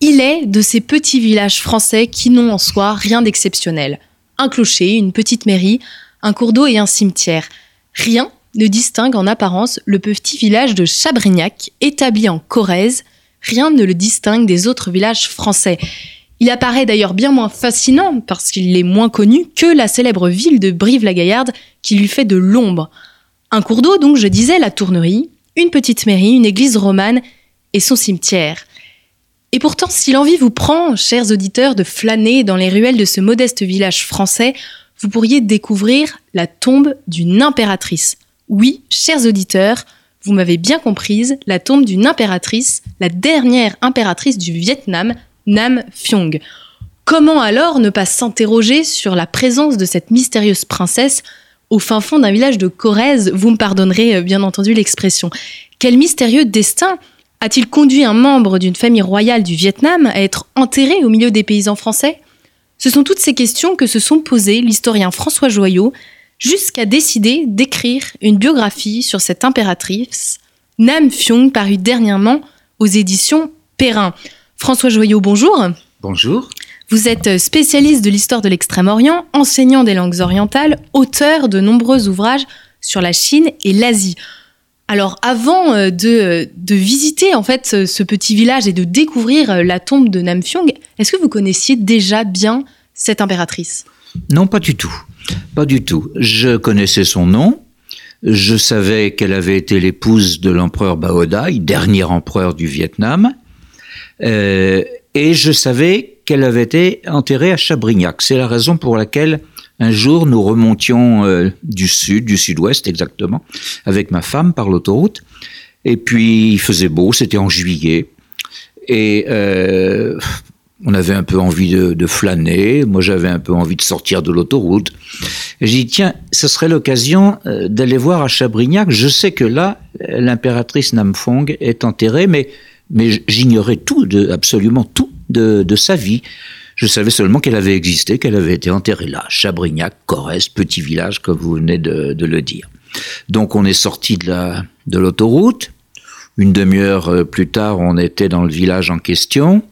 Il est de ces petits villages français qui n'ont en soi rien d'exceptionnel. Un clocher, une petite mairie, un cours d'eau et un cimetière. Rien ne distingue en apparence le petit village de Chabrignac, établi en Corrèze. Rien ne le distingue des autres villages français. Il apparaît d'ailleurs bien moins fascinant parce qu'il est moins connu que la célèbre ville de Brive-la-Gaillarde qui lui fait de l'ombre. Un cours d'eau, donc, je disais, la tournerie, une petite mairie, une église romane et son cimetière. Et pourtant, si l'envie vous prend, chers auditeurs, de flâner dans les ruelles de ce modeste village français, vous pourriez découvrir la tombe d'une impératrice. Oui, chers auditeurs, vous m'avez bien comprise, la tombe d'une impératrice, la dernière impératrice du Vietnam, Nam Phiong. Comment alors ne pas s'interroger sur la présence de cette mystérieuse princesse au fin fond d'un village de Corrèze? Vous me pardonnerez euh, bien entendu l'expression. Quel mystérieux destin a-t-il conduit un membre d'une famille royale du Vietnam à être enterré au milieu des paysans français? Ce sont toutes ces questions que se sont posées l'historien François Joyot jusqu'à décider d'écrire une biographie sur cette impératrice, Nam Phiong, parue dernièrement aux éditions Perrin. François Joyot, bonjour. Bonjour. Vous êtes spécialiste de l'histoire de l'Extrême-Orient, enseignant des langues orientales, auteur de nombreux ouvrages sur la Chine et l'Asie. Alors avant euh, de, de, visiter en fait ce, petit village et de découvrir euh, la tombe de Namfyong, est-ce que vous connaissiez déjà bien cette impératrice? Non, pas du tout. Pas du tout. Je connaissais son nom. Je savais qu'elle avait été l'épouse de l'empereur Baodai, dernier empereur du Vietnam. Euh, et je savais qu'elle avait été enterrée à Chabrignac. C'est la raison pour laquelle un jour, nous remontions euh, du sud, du sud-ouest exactement, avec ma femme par l'autoroute. Et puis, il faisait beau, c'était en juillet. Et euh, on avait un peu envie de, flâner. Moi, j'avais un peu envie de sortir de l'autoroute. Et j'ai dit, tiens, ce serait l'occasion euh, d'aller voir à Chabrignac. Je sais que là, l'impératrice Namfong est enterrée, mais, mais j'ignorais tout, de, absolument tout de, de sa vie. Je savais seulement qu'elle avait existé, qu'elle avait été enterrée là, Chabrignac, Corrèze, petit village, comme vous venez de, le dire. Donc on est sorti de la de l'autoroute. Une demi-heure euh, plus tard, on était dans le village en question,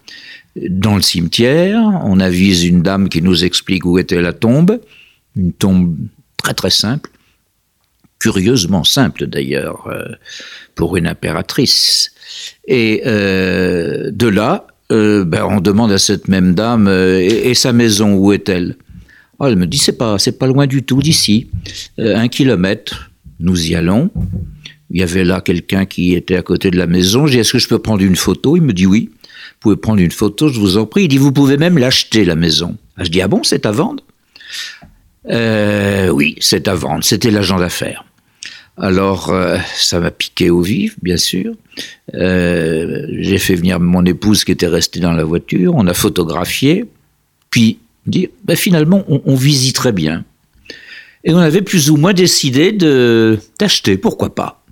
dans le cimetière. On avise une dame qui nous explique où était la tombe. Une tombe très très simple, curieusement simple d'ailleurs euh, pour une impératrice. Et euh, de là, euh, ben, on demande à cette même dame euh, et, sa maison où est-elle? Oh, Elle me dit c'est pas c'est pas loin du tout d'ici, euh, un kilomètre. Nous y allons. Il y avait là quelqu'un qui était à côté de la maison. J'ai est-ce que je peux prendre une photo? Il me dit oui. Vous pouvez prendre une photo, je vous en prie. Il dit vous pouvez même l'acheter la maison. Ah, je dis ah bon c'est à vendre? Oui c'est à vendre. C'était l'agent d'affaires. Alors, euh, ça m'a piqué au vif, bien sûr. Euh, j'ai fait venir mon épouse qui était restée dans la voiture, on a photographié, puis dit, ben, finalement, on, visiterait bien. Et on avait plus ou moins décidé d'acheter, pourquoi pas.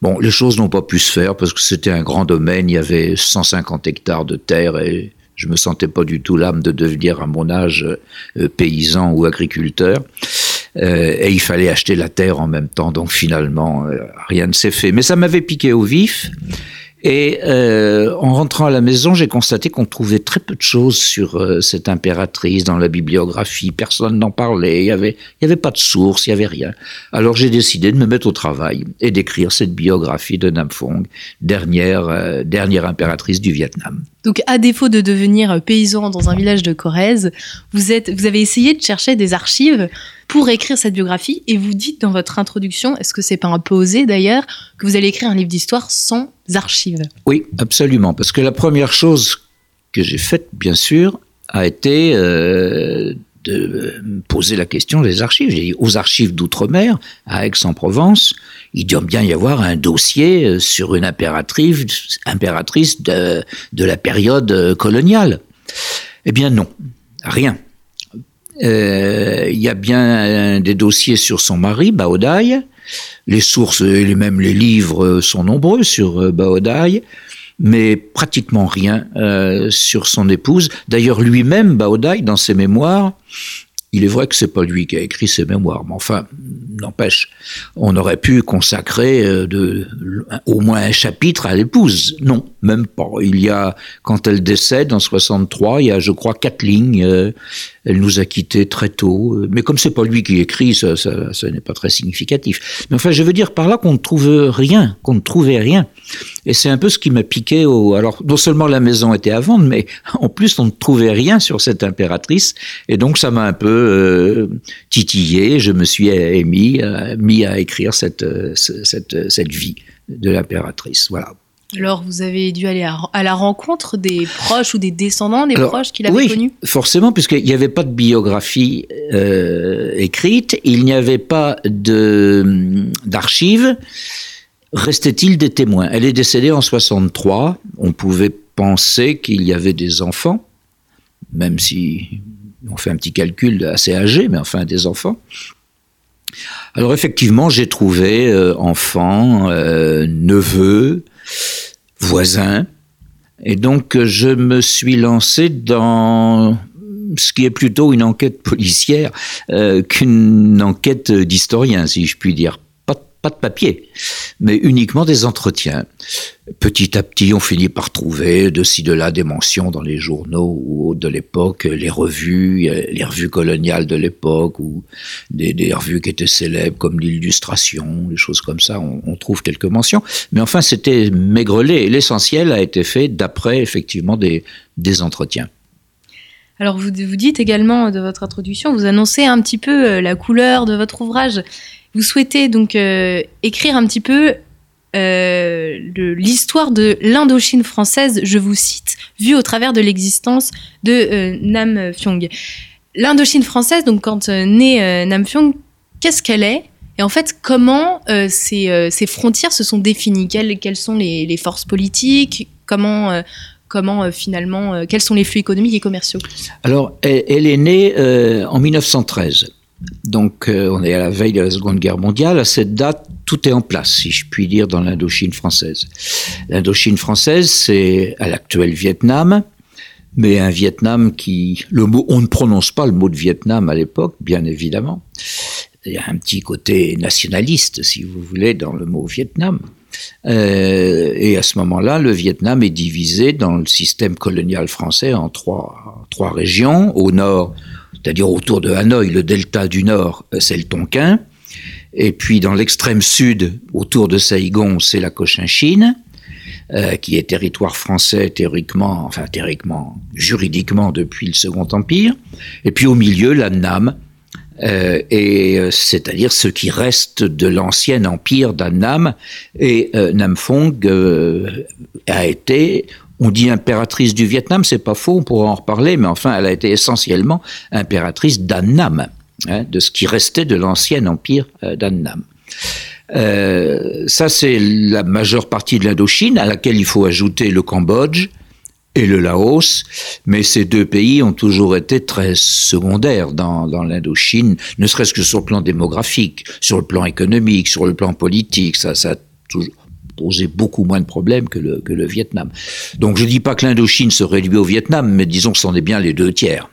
Bon, les choses n'ont pas pu se faire parce que c'était un grand domaine, il y avait 150 hectares de terre et je me sentais pas du tout l'âme de devenir à mon âge euh, paysan ou agriculteur. Euh, et il fallait acheter la terre en même temps. Donc finalement, euh, rien ne s'est fait. Mais ça m'avait piqué au vif. Et euh, en rentrant à la maison, j'ai constaté qu'on trouvait très peu de choses sur cette impératrice dans la bibliographie. Personne n'en parlait. Il y avait, pas de source, il y avait rien. Alors j'ai décidé de me mettre au travail et d'écrire cette biographie de Nam Phuong, dernière, dernière impératrice du Vietnam. Donc, à défaut de devenir paysan dans un village de Corrèze, vous avez essayé de chercher des archives pour écrire cette biographie et vous dites dans votre introduction, est-ce que c'est pas un peu osé d'ailleurs, que vous allez écrire un livre d'histoire sans archives? Oui, absolument. Parce que la première chose que j'ai faite, bien sûr, a été euh, de poser la question des archives. J'ai dit aux archives d'outre-mer, à Aix-en-Provence, il doit bien y avoir un dossier euh, sur une impératrice, de, la période coloniale. Eh bien non. rien. Euh, il y a bien des dossiers sur son mari, Baodai. Les sources et même les livres sont nombreux sur Baodai, mais pratiquement rien sur son épouse. D'ailleurs, lui-même, Baodai, dans ses mémoires, il est vrai que c'est pas lui qui a écrit ses mémoires, mais enfin, n'empêche, on aurait pu consacrer euh, au moins un chapitre à l'épouse. Non, même pas. Il y a, quand elle décède en 63, il y a, je crois, quatre lignes. Euh, elle nous a quittés très tôt. Mais comme c'est pas lui qui écrit, ça, ça, ça n'est pas très significatif. Mais enfin, je veux dire par là qu'on ne trouve rien, qu'on ne trouvait rien. Et c'est un peu ce qui m'a piqué au. Alors, non seulement la maison était à vendre, mais en plus, on ne trouvait rien sur cette impératrice. Et donc, ça m'a un peu euh, titillé. Je me suis émis, euh, mis à écrire cette, euh, cette, cette vie de l'impératrice. Voilà. Alors, vous avez dû aller à, la rencontre des proches ou des descendants des proches qu'il avait oui, connus? forcément, puisqu'il n'y avait pas de biographie euh, écrite, il n'y avait pas d'archives restait-il des témoins? Elle est décédée en 63. On pouvait penser qu'il y avait des enfants, même si on fait un petit calcul assez âgé, mais enfin des enfants. Alors effectivement, j'ai trouvé euh, enfants, euh, neveux, voisins, et donc je me suis lancé dans ce qui est plutôt une enquête policière euh, qu'une enquête d'historien, si je puis dire pas de papier, mais uniquement des entretiens. Petit à petit, on finit par trouver de ci de là des mentions dans les journaux ou de l'époque, les revues, les revues coloniales de l'époque ou des, revues qui étaient célèbres comme l'illustration, des choses comme ça. On, trouve quelques mentions, mais enfin c'était maigrelé. L'essentiel a été fait d'après effectivement des, des entretiens. Alors vous, vous dites également de votre introduction, vous annoncez un petit peu euh, la couleur de votre ouvrage. Vous souhaitez donc euh, écrire un petit peu euh, l'histoire de l'Indochine française, je vous cite, vue au travers de l'existence de euh, Nam Phyong. L'Indochine française, donc quand naît Nam Phyong, qu'est-ce qu'elle est? Et en fait, comment ces, frontières se sont définies? Quelles, sont les, forces politiques? Comment, finalement, quels sont les flux économiques et commerciaux? Alors, elle est née en 1913. Donc, euh, on est à la veille de la Seconde Guerre mondiale. À cette date, tout est en place, si je puis dire, dans l'Indochine française. L'Indochine française, c'est à l'actuel Vietnam, mais un Vietnam qui, le mot, on ne prononce pas le mot de Vietnam à l'époque, bien évidemment. Il y a un petit côté nationaliste, si vous voulez, dans le mot Vietnam. Euh, et à ce moment-là, le Vietnam est divisé dans le système colonial français en trois, trois régions. Au nord, c'est-à-dire autour de Hanoï, le delta du nord, euh, c'est le Tonkin. Et puis dans l'extrême sud, autour de Saigon, c'est la Cochinchine, euh, qui est territoire français théoriquement, enfin théoriquement, juridiquement depuis le Second Empire. Et puis au milieu, la Nam, euh, et c'est-à-dire ce qui reste de l'ancien empire d'Annam. Et euh, a été on dit impératrice du Vietnam, c'est pas faux, on pourra en reparler, mais enfin, elle a été essentiellement impératrice d'Annam, hein, de ce qui restait de l'ancien empire euh, d'Annam. Euh, ça, c'est la majeure partie de l'Indochine, à laquelle il faut ajouter le Cambodge et le Laos, mais ces deux pays ont toujours été très secondaires dans, dans l'Indochine, ne serait-ce que sur le plan démographique, sur le plan économique, sur le plan politique, ça, ça toujours, posait beaucoup moins de problèmes que le, Vietnam. Donc je ne dis pas que l'Indochine se réduit au Vietnam, mais disons que c'en est bien les deux tiers.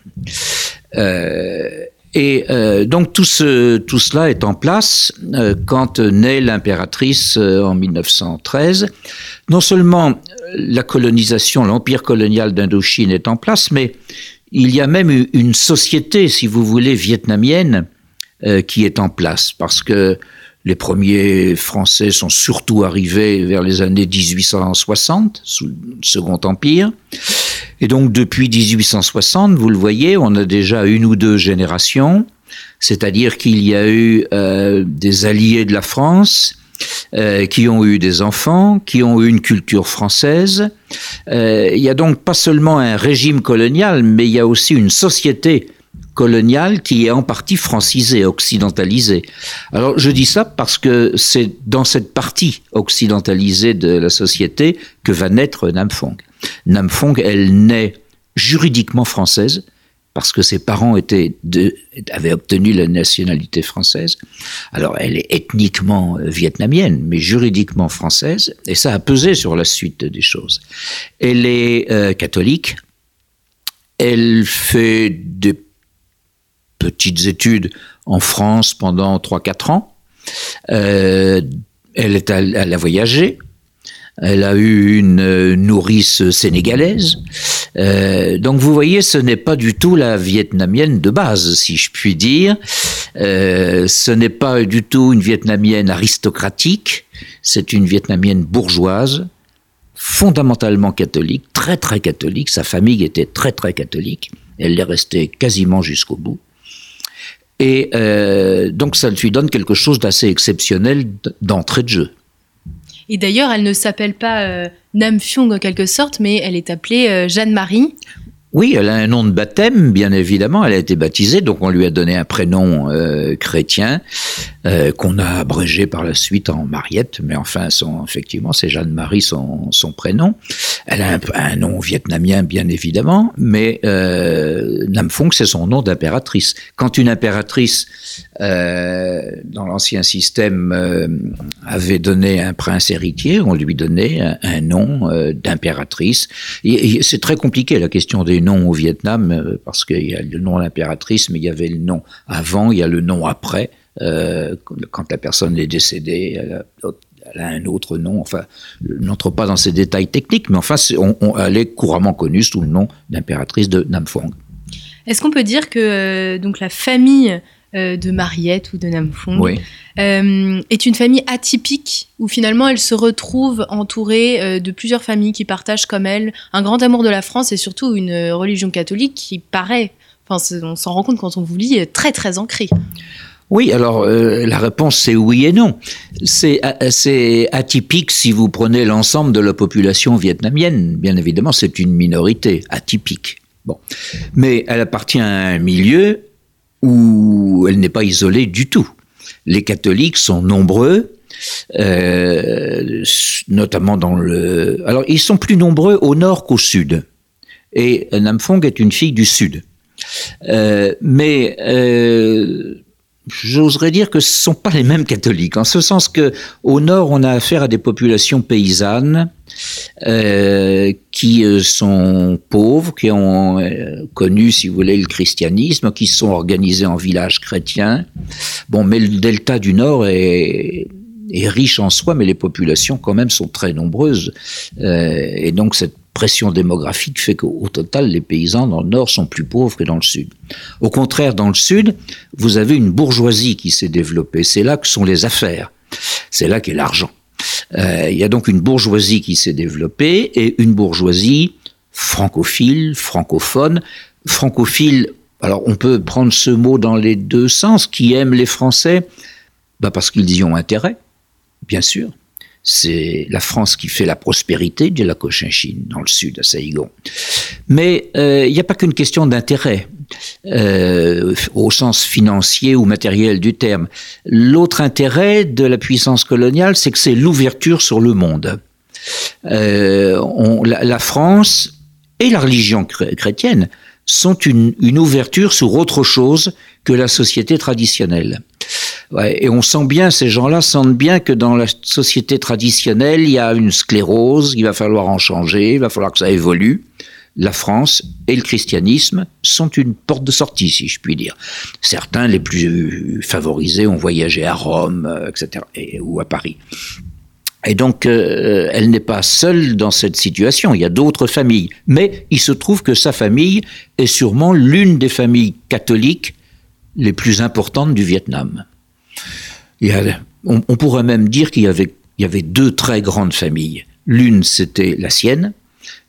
Euh, et euh, donc tout, ce, tout cela est en place euh, quand naît l'impératrice en 1913. Non seulement la colonisation, l'empire colonial d'Indochine est en place, mais il y a même une société, si vous voulez, vietnamienne qui est en place, parce que les premiers Français sont surtout arrivés vers les années 1860, sous le Second Empire. Et donc depuis 1860, vous le voyez, on a déjà une ou deux générations, c'est-à-dire qu'il y a eu euh, des alliés de la France, euh, qui ont eu des enfants, qui ont eu une culture française. Euh, il y a donc pas seulement un régime colonial, mais il y a aussi une société coloniale qui est en partie francisée, occidentalisée. Alors je dis ça parce que c'est dans cette partie occidentalisée de la société que va naître Nam Phuong. Nam Phuong, elle naît juridiquement française parce que ses parents avaient obtenu la nationalité française. Alors elle est ethniquement euh, vietnamienne, mais juridiquement française, et ça a pesé sur la suite des choses. Elle est euh, catholique, elle fait des petites études en France pendant 3-4 ans. Euh, elle, est, elle a voyagé, elle a eu une nourrice sénégalaise. Euh, donc vous voyez, ce n'est pas du tout la vietnamienne de base, si je puis dire. Euh, ce n'est pas du tout une vietnamienne aristocratique, c'est une vietnamienne bourgeoise, fondamentalement catholique, très très catholique. Sa famille était très très catholique. Elle l'est restée quasiment jusqu'au bout. Et euh, donc ça lui donne quelque chose d'assez exceptionnel d'entrée de jeu. Et d'ailleurs, elle ne s'appelle pas euh, Nam Phyung en quelque sorte, mais elle est appelée euh, Jeanne-Marie. Oui, elle a un nom de baptême, bien évidemment. Elle a été baptisée, donc on lui a donné un prénom euh, chrétien euh, qu'on a abrégé par la suite en Mariette. Mais enfin, son, effectivement, c'est Jeanne-Marie son, prénom. Elle a un, nom vietnamien, bien évidemment, mais euh, Nam Phuong, c'est son nom d'impératrice. Quand une impératrice, euh, dans l'ancien système, euh, avait donné un prince héritier, on lui donnait un, nom euh, d'impératrice. C'est très compliqué la question des noms au Vietnam, parce qu'il y a le nom d'impératrice, mais il y avait le nom avant, il y a le nom après. Quand la personne est décédée, elle a, un autre nom. Enfin, n'entre pas dans ces détails techniques, mais enfin, elle est couramment connue sous le nom d'impératrice de Nam Phuong. Est-ce qu'on peut dire que donc la famille de Mariette ou de Nam Phuong oui. euh, est une famille atypique où finalement elle se retrouve entourée euh, de plusieurs familles qui partagent comme elle un grand amour de la France et surtout une religion catholique qui paraît, enfin on s'en rend compte quand on vous lit, très très ancrée. Oui, alors euh, la réponse c'est oui et non. C'est atypique si vous prenez l'ensemble de la population vietnamienne. Bien évidemment, c'est une minorité atypique. Bon, mais elle appartient à un milieu où elle n'est pas isolée du tout. Les catholiques sont nombreux, euh, notamment dans le. Alors, ils sont plus nombreux au nord qu'au sud. Et Nam Phuong est une fille du sud. Euh, mais euh, j'oserais dire que ce ne sont pas les mêmes catholiques, en ce sens que au nord, on a affaire à des populations paysannes euh, qui euh, sont pauvres, qui ont euh, connu, si vous voulez, le christianisme, qui sont organisés en villages chrétiens. Bon, mais le delta du nord est riche en soi, mais les populations quand même sont très nombreuses. Et donc cette pression démographique fait qu'au total, les paysans dans le nord sont plus pauvres que dans le sud. Au contraire, dans le sud, vous avez une bourgeoisie qui s'est développée. C'est là que sont les affaires. C'est là qu'est l'argent. Euh, il y a donc une bourgeoisie qui s'est développée et une bourgeoisie francophile, francophone. Francophile, alors on peut prendre ce mot dans les deux sens, qui aime les Français, bah parce qu'ils y ont intérêt bien sûr. C'est la France qui fait la prospérité de la Cochinchine, dans le sud, à Saïgon. Mais il euh, n'y a pas qu'une question d'intérêt, euh, au sens financier ou matériel du terme. L'autre intérêt de la puissance coloniale, c'est que c'est l'ouverture sur le monde. Euh, la, France et la religion chrétienne sont une, une ouverture sur autre chose que la société traditionnelle. Et on sent bien, ces gens-là sentent bien que dans la société traditionnelle, il y a une sclérose, il va falloir en changer, il va falloir que ça évolue. La France et le christianisme sont une porte de sortie, si je puis dire. Certains, les plus favorisés, ont voyagé à Rome, etc., et, ou à Paris. Et donc, euh, elle n'est pas seule dans cette situation. Il y a d'autres familles. Mais il se trouve que sa famille est sûrement l'une des familles catholiques les plus importantes du Vietnam. On, pourrait même dire qu'il y avait, deux très grandes familles. L'une, c'était la sienne,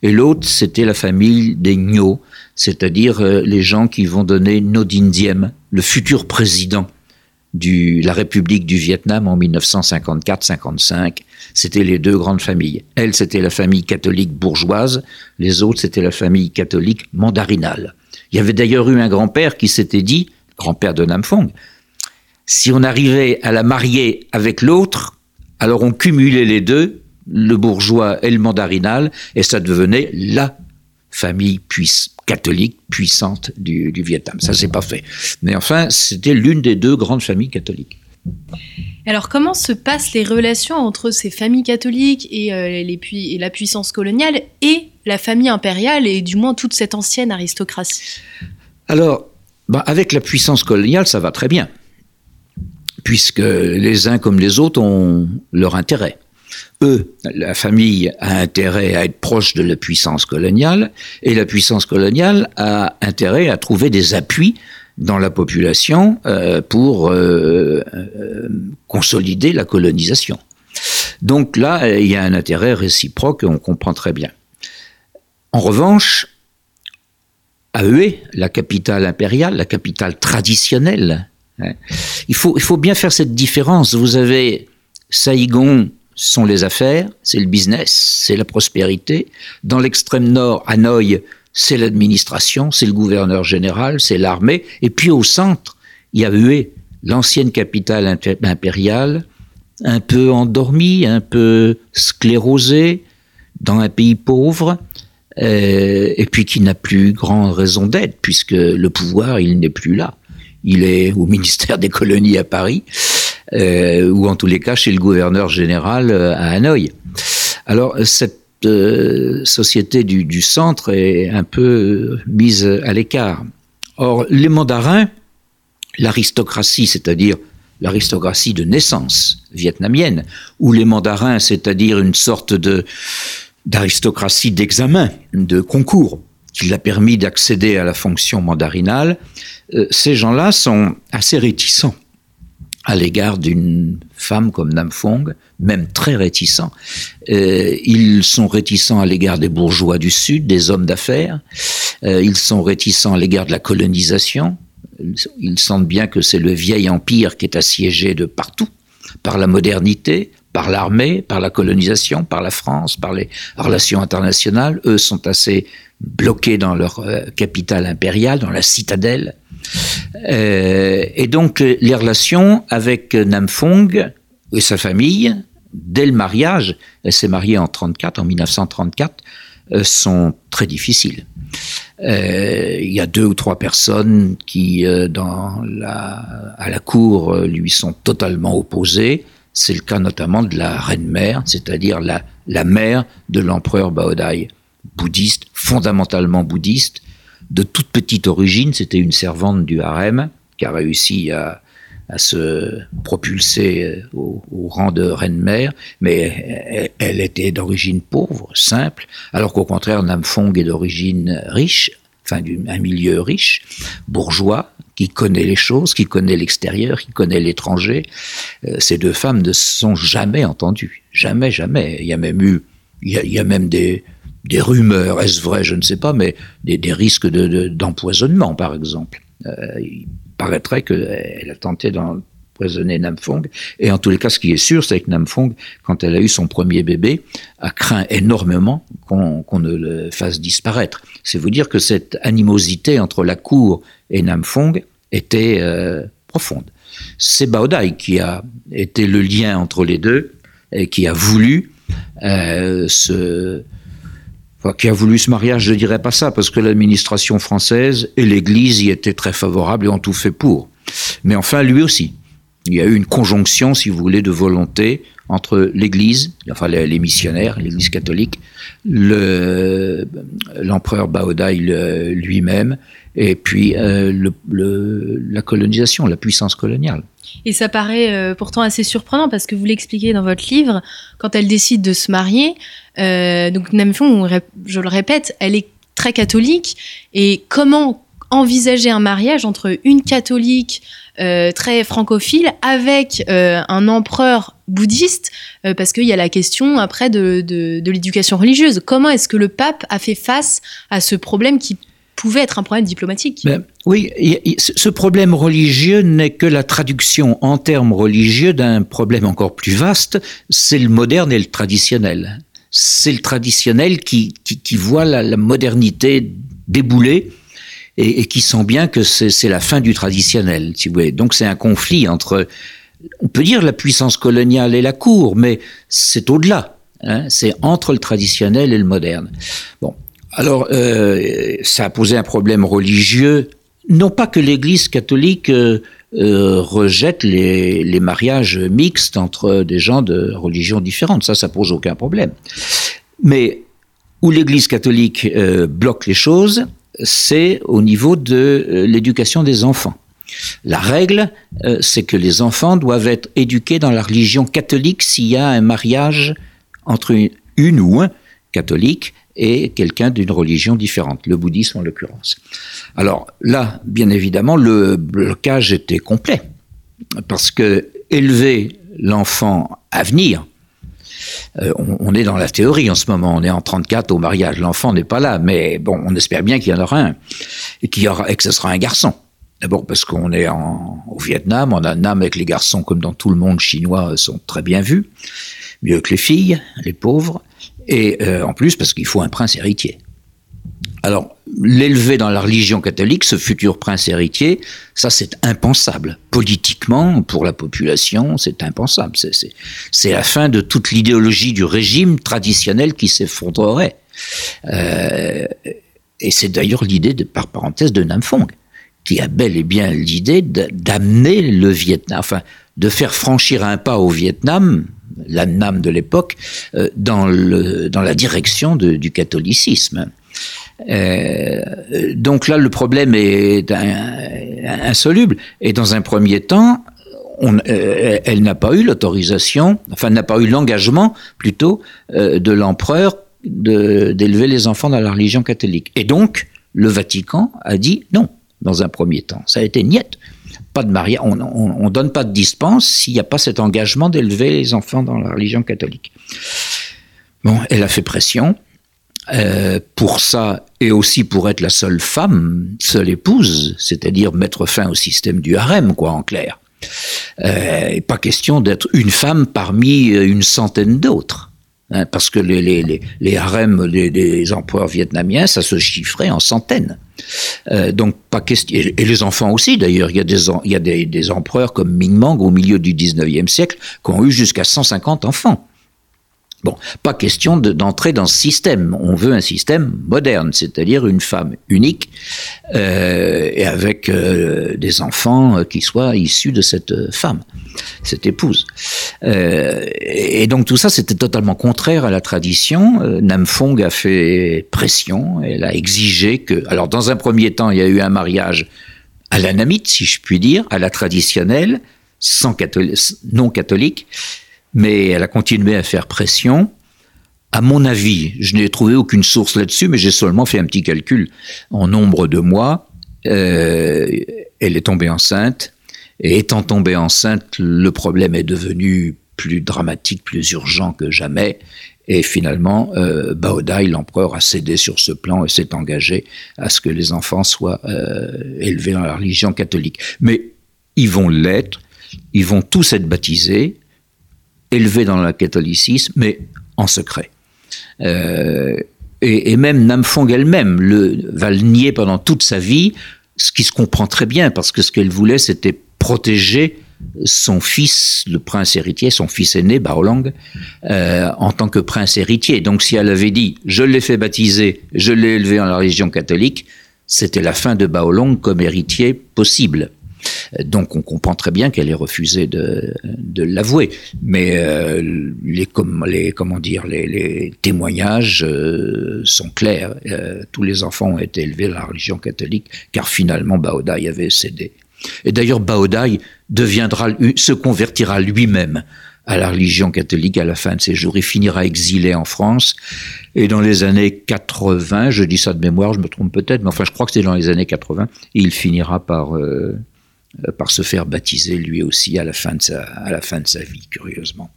et l'autre, c'était la famille des Ngo, c'est-à-dire euh, les gens qui vont donner Ngo Dinh Diem, le futur président de la République du Vietnam en 1954-55. C'était les deux grandes familles. Elle, c'était la famille catholique bourgeoise, les autres, c'était la famille catholique mandarinale. Il y avait d'ailleurs eu un grand-père qui s'était dit, grand-père de Nam Phuong, si on arrivait à la marier avec l'autre, alors on cumulait les deux, le bourgeois et le mandarinal, et ça devenait la famille catholique puissante du, du Vietnam. Ça, c'est pas fait. Mais enfin, c'était l'une des deux grandes familles catholiques. Alors, comment se passent les relations entre ces familles catholiques et, euh, les et la puissance coloniale et la famille impériale et du moins toute cette ancienne aristocratie? Alors, bah, avec la puissance coloniale, ça va très bien, puisque les uns comme les autres ont leur intérêt. Eux, la famille a intérêt à être proche de la puissance coloniale, et la puissance coloniale a intérêt à trouver des appuis dans la population euh, pour euh, euh, consolider la colonisation. Donc là, il y a un intérêt réciproque, on comprend très bien. En revanche, à Hue, la capitale impériale, la capitale traditionnelle, il, faut, il faut bien faire cette différence. Vous avez Saïgon, sont les affaires, c'est le business, c'est la prospérité. Dans l'extrême nord, Hanoï, c'est l'administration, c'est le gouverneur général, c'est l'armée. Et puis au centre, il y a Hue, l'ancienne capitale impériale, un peu endormie, un peu sclérosée, dans un pays pauvre, euh, et puis qui n'a plus grande raison d'être, puisque le pouvoir, il n'est plus là. Il est au ministère des colonies à Paris, euh, ou en tous les cas chez le gouverneur général euh, à Hanoï. Alors cette euh, société du, centre est un peu mise à l'écart. Or, les mandarins, l'aristocratie, c'est-à-dire l'aristocratie de naissance vietnamienne, ou les mandarins, c'est-à-dire une sorte de d'aristocratie d'examen, de concours, qui l'a permis d'accéder à la fonction mandarinale, euh, ces gens-là sont assez réticents à l'égard d'une femme comme Nam Phuong, même très réticents. Euh, ils sont réticents à l'égard des bourgeois du Sud, des hommes d'affaires. Euh, ils sont réticents à l'égard de la colonisation. Ils sentent bien que c'est le vieil empire qui est assiégé de partout par la modernité, par l'armée, par la colonisation, par la France, par les relations internationales. Eux sont assez bloqués dans leur euh, capitale impériale, dans la citadelle. Euh, et donc les relations avec Nam Phuong et sa famille, dès le mariage, elle s'est mariée en 34, en 1934, euh, sont très difficiles. Il y a deux ou trois personnes qui, à la cour, lui sont totalement opposées. C'est le cas notamment de la reine-mère, c'est-à-dire la, la mère de l'empereur Baodai, bouddhiste, fondamentalement bouddhiste, de toute petite origine. C'était une servante du harem qui a réussi à, se propulser euh, au, rang de reine-mère, mais elle, était d'origine pauvre, simple, alors qu'au contraire, Nam Phuong est d'origine riche, enfin d'un milieu riche, bourgeois, qui connaît les choses, qui connaît l'extérieur, qui connaît l'étranger. Euh, ces deux femmes ne se sont jamais entendues. Jamais, jamais. Il y a même eu, il y a, même des, des rumeurs, est-ce vrai, je ne sais pas, mais des, risques d'empoisonnement, par exemple. Euh, il paraîtrait qu'elle a tenté d'empoisonner Phuong. Et en tous les cas, ce qui est sûr, c'est que Nam Phuong, quand elle a eu son premier bébé, a craint énormément qu'on ne le fasse disparaître. C'est vous dire que cette animosité entre la cour et Nam Phuong était euh, profonde. C'est Baodai qui a été le lien entre les deux et qui a voulu euh, se, enfin, qui a voulu ce mariage, je dirais pas ça, parce que l'administration française et l'Église y étaient très favorables et ont tout fait pour. Mais enfin, lui aussi. Il y a eu une conjonction, si vous voulez, de volonté entre l'Église, enfin les, missionnaires, l'Église catholique, l'empereur Baodai lui-même, et puis euh, le, la colonisation, la puissance coloniale. Et ça paraît euh, pourtant assez surprenant parce que vous l'expliquez dans votre livre, quand elle décide de se marier, euh, donc Namfon, je le répète, elle est très catholique, et comment envisager un mariage entre une catholique euh, très francophile avec euh, un empereur bouddhiste, euh, parce qu'il y a la question après de, l'éducation religieuse. Comment est-ce que le pape a fait face à ce problème qui pouvait être un problème diplomatique? Ben, Oui, ce problème religieux n'est que la traduction en termes religieux d'un problème encore plus vaste, c'est le moderne et le traditionnel. C'est le traditionnel qui voit la, la modernité débouler et, qui sent bien que c'est la fin du traditionnel. Donc c'est un conflit entre, on peut dire la puissance coloniale et la cour, mais c'est au-delà. Hein, c'est entre le traditionnel et le moderne. Bon, Alors, euh, ça a posé un problème religieux. Non pas que l'Église catholique euh, euh, rejette les, les, mariages mixtes entre des gens de religions différentes, ça, ça pose aucun problème. Mais où l'Église catholique bloque les choses, c'est au niveau de euh, l'éducation des enfants. La règle, euh, c'est que les enfants doivent être éduqués dans la religion catholique s'il y a un mariage entre une, une ou un catholique et quelqu'un d'une religion différente, le bouddhisme en l'occurrence. Alors là, bien évidemment, le blocage était complet, parce que élever l'enfant à venir, euh, on, est dans la théorie en ce moment, on est en 34 au mariage, l'enfant n'est pas là, mais bon, on espère bien qu'il y en aura un, et, qu'il y aura, et que ce sera un garçon. D'abord parce qu'on est au Vietnam, en Annam avec les garçons, comme dans tout le monde chinois, sont très bien vus, mieux que les filles, les pauvres, et euh, en plus parce qu'il faut un prince héritier. Alors, l'élever dans la religion catholique, ce futur prince héritier, ça c'est impensable. Politiquement, pour la population, c'est impensable. C'est la fin de toute l'idéologie du régime traditionnel qui s'effondrerait. Euh, et c'est d'ailleurs l'idée, par parenthèse, de Nam Phuong, qui a bel et bien l'idée d'amener le Vietnam, enfin, de faire franchir un pas au Vietnam, la Nam de l'époque, euh, dans, la direction du catholicisme. Euh, donc là, le problème est insoluble. Et dans un premier temps, euh, elle n'a pas eu l'autorisation, enfin n'a pas eu l'engagement plutôt euh, de l'empereur d'élever les enfants dans la religion catholique. Et donc, le Vatican a dit non, dans un premier temps. Ça a été niette. Pas de mariage, on ne donne pas de dispense s'il n'y a pas cet engagement d'élever les enfants dans la religion catholique. Bon, elle a fait pression. Euh, pour ça et aussi pour être la seule femme, seule épouse, c'est-à-dire mettre fin au système du harem, quoi, en clair. Euh, pas question d'être une femme parmi une centaine d'autres. Hein, parce que les, les, les, les harems des, des, empereurs vietnamiens, ça se chiffrait en centaines. Euh, donc pas question. Et, les enfants aussi, d'ailleurs, il y a, des, il y a des, des empereurs comme Ming Mang au milieu du 19e siècle qui ont eu jusqu'à 150 enfants. Bon, pas question d'entrer dans ce système. On veut un système moderne, c'est-à-dire une femme unique euh, et avec euh, des enfants qui soient issus de cette femme, cette épouse. Euh, et donc tout ça, c'était totalement contraire à la tradition. Euh, Nam Phuong a fait pression, elle a exigé que... Alors dans un premier temps, il y a eu un mariage à l'anamite, si je puis dire, à la traditionnelle, sans catholique, non catholique mais elle a continué à faire pression. À mon avis, je n'ai trouvé aucune source là-dessus, mais j'ai seulement fait un petit calcul. En nombre de mois, euh, elle est tombée enceinte. Et étant tombée enceinte, le problème est devenu plus dramatique, plus urgent que jamais. Et finalement, euh, Baodai, l'empereur, a cédé sur ce plan et s'est engagé à ce que les enfants soient euh, élevés dans la religion catholique. Mais ils vont l'être, ils vont tous être baptisés, élevés dans le catholicisme, mais en secret. Euh, et, même Nam Phuong elle-même le, va le nier pendant toute sa vie, ce qui se comprend très bien, parce que ce qu'elle voulait, c'était protéger son fils, le prince héritier, son fils aîné, Baolang, euh, en tant que prince héritier. Donc si elle avait dit, je l'ai fait baptiser, je l'ai élevé dans la religion catholique, c'était la fin de Baolong comme héritier possible. Donc on comprend très bien qu'elle ait refusé de, l'avouer. Mais euh, les, comment dire, les, témoignages euh, sont clairs. Euh, tous les enfants ont été élevés dans la religion catholique, car finalement Baodai avait cédé. Et d'ailleurs Baodai deviendra, se convertira lui-même à la religion catholique à la fin de ses jours. Il finira exilé en France. Et dans les années 80, je dis ça de mémoire, je me trompe peut-être, mais enfin je crois que c'est dans les années 80, il finira par par se faire baptiser lui aussi à la fin de sa, à la fin de sa vie, curieusement.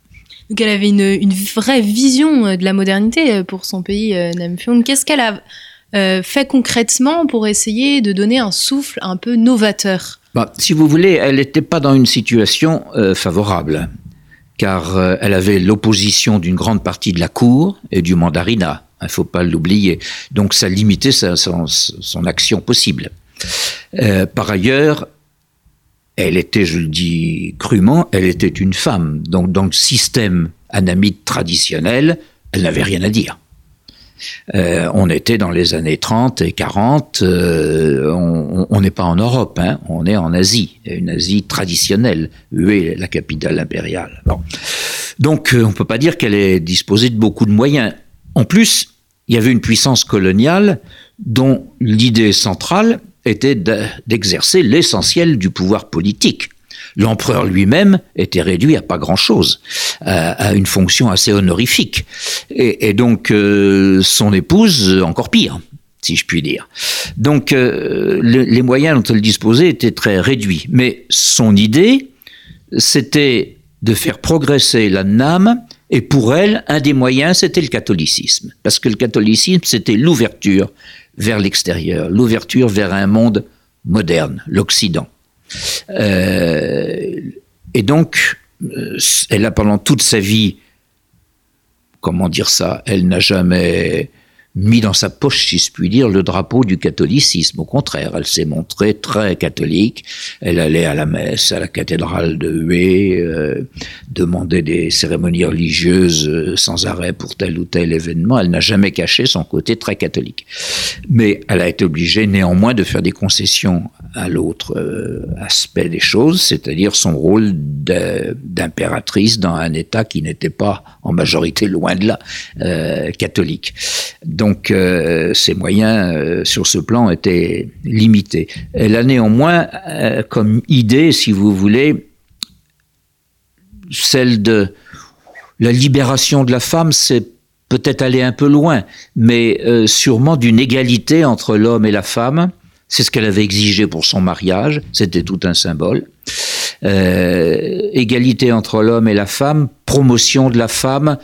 Donc elle avait une, une vraie vision euh, de la modernité euh, pour son pays, Nam Phuong. Qu'est-ce qu'elle a euh, fait concrètement pour essayer de donner un souffle un peu novateur? Bah, Si vous voulez, elle n'était pas dans une situation euh, favorable, car euh, elle avait l'opposition d'une grande partie de la cour et du mandarinat. Il ne faut pas l'oublier. Donc ça limitait sa, son, son action possible. par ailleurs, elle était, je le dis crûment, elle était une femme. Donc dans le système anamite traditionnel, elle n'avait rien à dire. Euh, on était dans les années 30 et 40, euh, on n'est pas en Europe, hein, on est en Asie, une Asie traditionnelle, est la capitale impériale? Donc euh, on ne peut pas dire qu'elle est disposée de beaucoup de moyens. En plus, il y avait une puissance coloniale dont l'idée centrale était d'exercer l'essentiel du pouvoir politique. L'empereur lui-même était réduit à pas grand-chose, à, une fonction assez honorifique. Et, donc euh, son épouse, encore pire si je puis dire. Donc euh, les moyens dont elle disposait étaient très réduits. Mais son idée, c'était de faire progresser la NAM, et pour elle, un des moyens, c'était le catholicisme. Parce que le catholicisme, c'était l'ouverture vers l'extérieur, l'ouverture vers un monde moderne, l'Occident. Euh, et donc, euh, elle a pendant toute sa vie, comment dire ça, elle n'a jamais mis dans sa poche, si je puis dire, le drapeau du catholicisme. Au contraire, elle s'est montrée très catholique. Elle allait à la messe, à la cathédrale de Hué, euh, demandait des cérémonies religieuses euh, sans arrêt pour tel ou tel événement. Elle n'a jamais caché son côté très catholique. Mais elle a été obligée néanmoins de faire des concessions à l'autre euh, aspect des choses, c'est-à-dire son rôle d'impératrice dans un État qui n'était pas en majorité loin de là catholique. Donc euh, ses moyens euh, sur ce plan étaient limités. Elle a néanmoins euh, comme idée, si vous voulez, celle de la libération de la femme, c'est peut-être aller un peu loin, mais sûrement d'une égalité entre l'homme et la femme. C'est ce qu'elle avait exigé pour son mariage, c'était tout un symbole. égalité entre l'homme et la femme, promotion de la femme,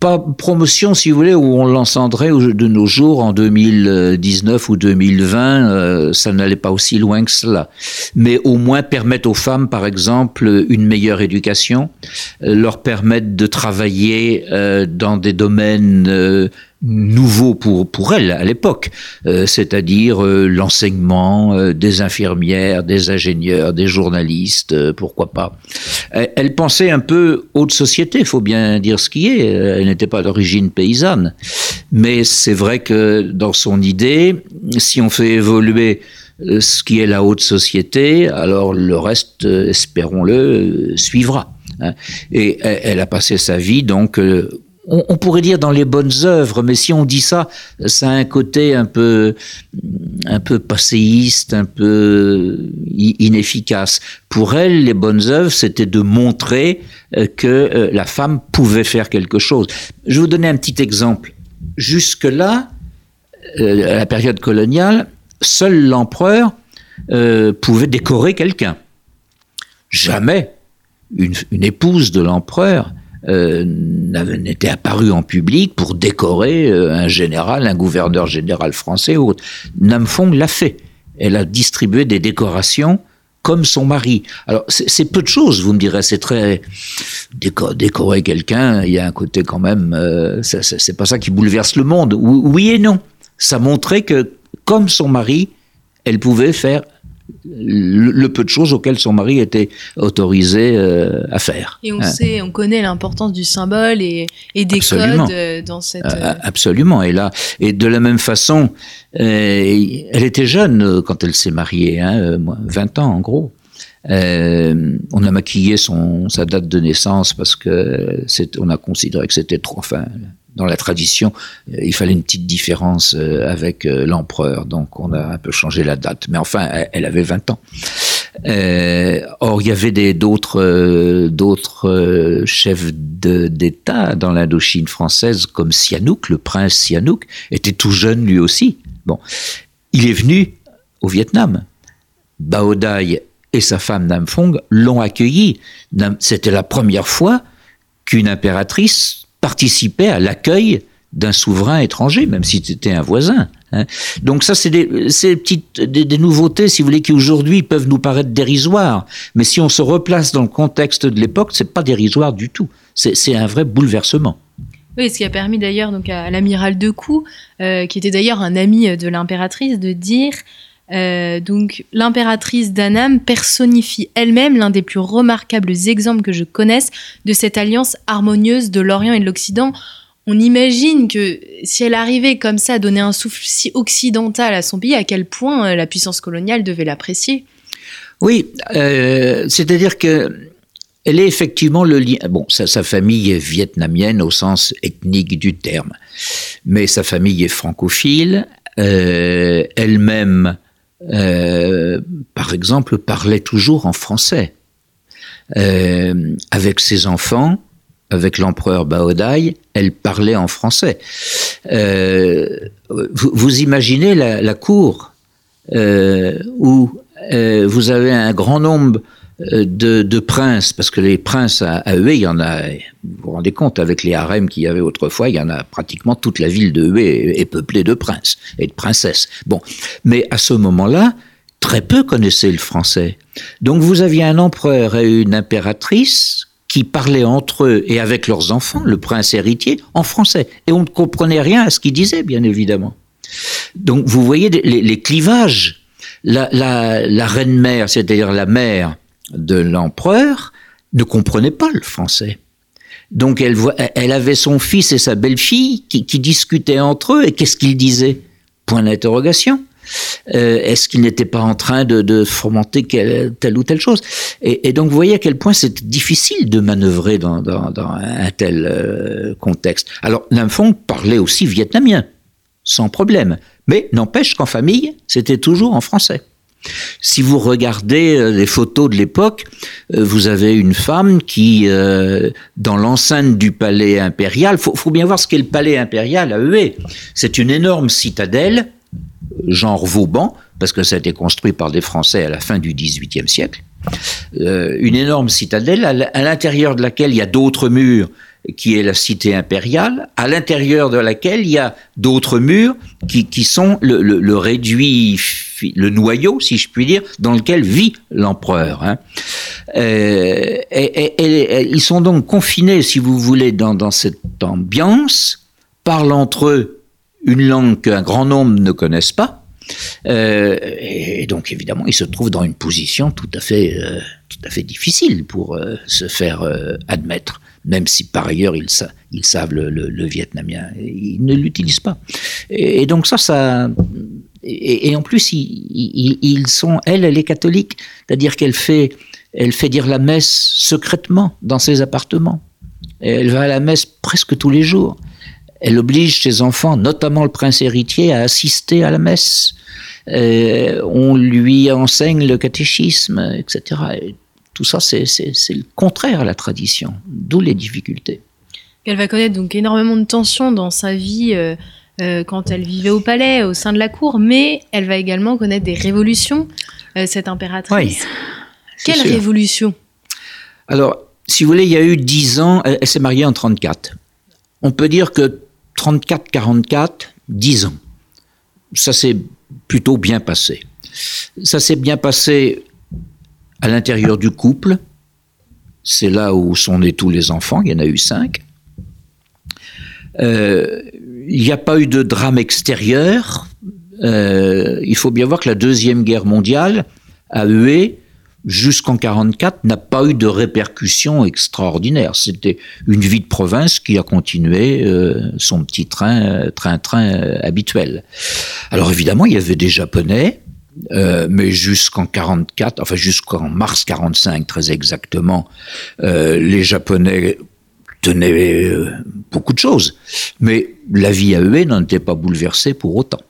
pas promotion, si vous voulez, où on l'encendrait de nos jours en 2019 ou 2020, euh, ça n'allait pas aussi loin que cela. Mais au moins permettre aux femmes, par exemple, une meilleure éducation, euh, leur permettre de travailler euh, dans des domaines nouveau pour, pour elle à l'époque, euh, c'est-à-dire euh, l'enseignement euh, des infirmières, des ingénieurs, des journalistes, pourquoi pas. Elle, pensait un peu haute société, faut bien dire ce qui est. Elle n'était pas d'origine paysanne, mais c'est vrai que dans son idée, si on fait évoluer ce qui est la haute société, alors le reste, espérons-le, suivra. Hein. Et elle a passé sa vie donc on, pourrait dire dans les bonnes œuvres, mais si on dit ça, ça a un côté un peu, un peu passéiste, un peu inefficace. Pour elle, les bonnes œuvres, c'était de montrer euh, que euh, la femme pouvait faire quelque chose. Je vais vous donner un petit exemple. Jusque-là, euh, à la période coloniale, seul l'empereur pouvait décorer quelqu'un. Jamais une épouse de l'empereur euh, n'était apparu en public pour décorer euh, un général, un gouverneur général français ou autre. Namfong l'a fait. Elle a distribué des décorations comme son mari. Alors c'est peu de choses, vous me direz, c'est très décorer quelqu'un. Il y a un côté quand même, euh, c'est pas ça qui bouleverse le monde. Oui et non. Ça montrait que comme son mari, elle pouvait faire le, peu de choses auxquelles son mari était autorisé euh, à faire. Et on hein. sait, on connaît l'importance du symbole et, des codes euh, dans cette. Euh, absolument. Et là, et de la même façon, elle était jeune quand elle s'est mariée, hein, 20 ans en gros. on a maquillé son, sa date de naissance parce que on a considéré que c'était trop. Enfin, dans la tradition, euh, il fallait une petite différence euh, avec euh, l'empereur, donc on a un peu changé la date. Mais enfin, elle avait 20 ans. or, il y avait d'autres chefs d'État dans l'Indochine française, comme Sihanouk, le prince Sihanouk, était tout jeune lui aussi. Bon, il est venu au Vietnam. Bao Dai et sa femme Nam Phuong l'ont accueilli. C'était la première fois qu'une impératrice participer à l'accueil d'un souverain étranger, même si c'était un voisin. Hein. Donc ça, c'est des, petites des, nouveautés, si vous voulez, qui aujourd'hui peuvent nous paraître dérisoires. Mais si on se replace dans le contexte de l'époque, c'est pas dérisoire du tout. C'est un vrai bouleversement. Oui, ce qui a permis d'ailleurs à l'amiral de euh, qui était d'ailleurs un ami de l'impératrice, de dire euh, donc l'impératrice d'Anam personnifie elle-même l'un des plus remarquables exemples que je connaisse de cette alliance harmonieuse de l'Orient et de l'Occident. on imagine que si elle arrivait comme ça à donner un souffle si occidental à son pays, à quel point euh, la puissance coloniale devait l'apprécier? Oui, euh, c'est-à-dire que elle est effectivement le lien. Bon, sa, famille est vietnamienne au sens ethnique du terme, mais sa famille est francophile. Elle-même, euh, par exemple, parlait toujours en français. Euh, avec ses enfants, avec l'empereur Baodai, elle parlait en français. Euh, vous, vous, imaginez la, la cour euh, où vous avez un grand nombre de, de, princes, parce que les princes à, à Hue, il y en a, vous vous rendez compte, avec les harems qu'il y avait autrefois, il y en a pratiquement toute la ville de Hue est, peuplée de princes et de princesses. Bon, mais à ce moment-là, très peu connaissaient le français. Donc vous aviez un empereur et une impératrice qui parlaient entre eux et avec leurs enfants, le prince héritier, en français. Et on ne comprenait rien à ce qu'ils disaient, bien évidemment. Donc vous voyez les, clivages. La, la, la reine-mère, c'est-à-dire la mère de l'empereur, ne comprenait pas le français. Donc elle, elle avait son fils et sa belle-fille qui, discutaient entre eux et qu'est-ce qu'ils disaient? Point d'interrogation. Euh, Est-ce qu'il n'était pas en train de, de fomenter telle ou telle chose? Et, donc vous voyez à quel point c'est difficile de manœuvrer dans, un tel euh, contexte. Alors Nymphon parlait aussi vietnamien, sans problème, mais n'empêche qu'en famille, c'était toujours en français. Si vous regardez euh, les photos de l'époque, euh, vous avez une femme qui, euh, dans l'enceinte du palais impérial, faut, faut bien voir ce qu'est le palais impérial à Hué. C'est une énorme citadelle genre Vauban, parce que ça a été construit par des Français à la fin du XVIIIe siècle. Une énorme citadelle à l'intérieur de laquelle il y a d'autres murs qui est la cité impériale, à l'intérieur de laquelle il y a d'autres murs qui, qui sont le, réduit, le noyau, si je puis dire, dans lequel vit l'empereur. Hein. Euh, ils sont donc confinés, si vous voulez, dans, cette ambiance, parlent entre eux une langue qu'un grand nombre ne connaissent pas. Euh, et donc évidemment, ils se trouvent dans une position tout à fait, euh, tout à fait difficile pour se faire admettre, même si par ailleurs ils, sa ils savent le, vietnamien, ils ne l'utilisent pas. Et, donc ça, ça, et, en plus ils, sont, elle, elle est catholique, c'est-à-dire qu'elle fait, elle fait dire la messe secrètement dans ses appartements. Elle va à la messe presque tous les jours. Elle oblige ses enfants, notamment le prince héritier, à assister à la messe. Euh, on lui enseigne le catéchisme, etc. Et tout ça, c'est le contraire à la tradition, d'où les difficultés. Elle va connaître donc énormément de tensions dans sa vie euh, euh, quand elle vivait au palais, au sein de la cour, mais elle va également connaître des révolutions, euh, cette impératrice. Oui, Quelle sûr. révolution? Alors, si vous voulez, il y a eu dix ans, elle, elle s'est mariée en 34. On peut dire que 34-44, 10 ans. Ça s'est plutôt bien passé. Ça s'est bien passé à l'intérieur du couple. C'est là où sont nés tous les enfants. Il y en a eu cinq. Euh, il n'y a pas eu de drame extérieur. Euh, il faut bien voir que la Deuxième Guerre mondiale a hué jusqu'en 44 n'a pas eu de répercussions extraordinaires. C'était une vie de province qui a continué euh, son petit train, train-train habituel. Alors évidemment, il y avait des Japonais, euh, mais jusqu'en 44, enfin jusqu'en mars 45 très exactement, euh, les Japonais tenaient euh, beaucoup de choses, mais la vie à eux n'en était pas bouleversée pour autant.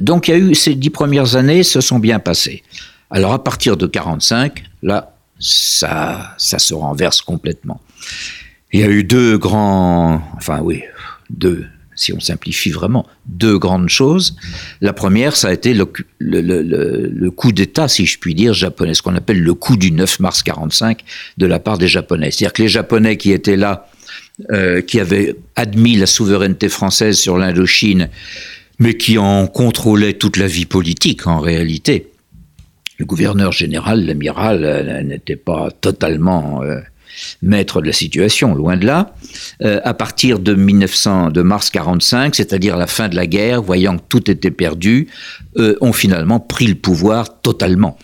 Donc il y a eu ces dix premières années se sont bien passées. Alors à partir de 45, là, ça, ça se renverse complètement. Il y a eu deux grands, enfin oui, deux, si on simplifie vraiment, deux grandes choses. La première, ça a été le, coup d'État, si je puis dire, japonais, ce qu'on appelle le coup du 9 mars 45 de la part des Japonais. C'est-à-dire que les Japonais qui étaient là, euh, qui avaient admis la souveraineté française sur l'Indochine, mais qui en contrôlaient toute la vie politique en réalité, le gouverneur général, l'amiral, n'était pas totalement euh, maître de la situation, loin de là. Euh, à partir de 1900, de mars 45, c'est-à-dire la fin de la guerre, voyant que tout était perdu, euh, ont finalement pris le pouvoir totalement,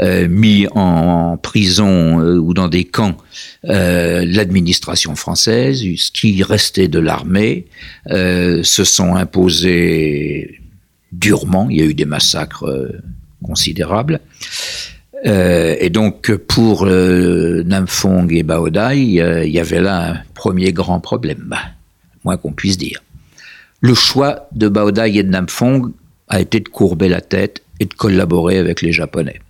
euh, mis en, prison euh, ou dans des camps l'administration française, ce qui restait de l'armée, se sont imposés durement. Il y a eu des massacres considérables. Euh, et donc, pour euh, Namphong et Baodai, euh, il y avait là un premier grand problème, bah, moins qu'on puisse dire. Le choix de Baodai et de Namphong a été de courber la tête et de collaborer avec les Japonais.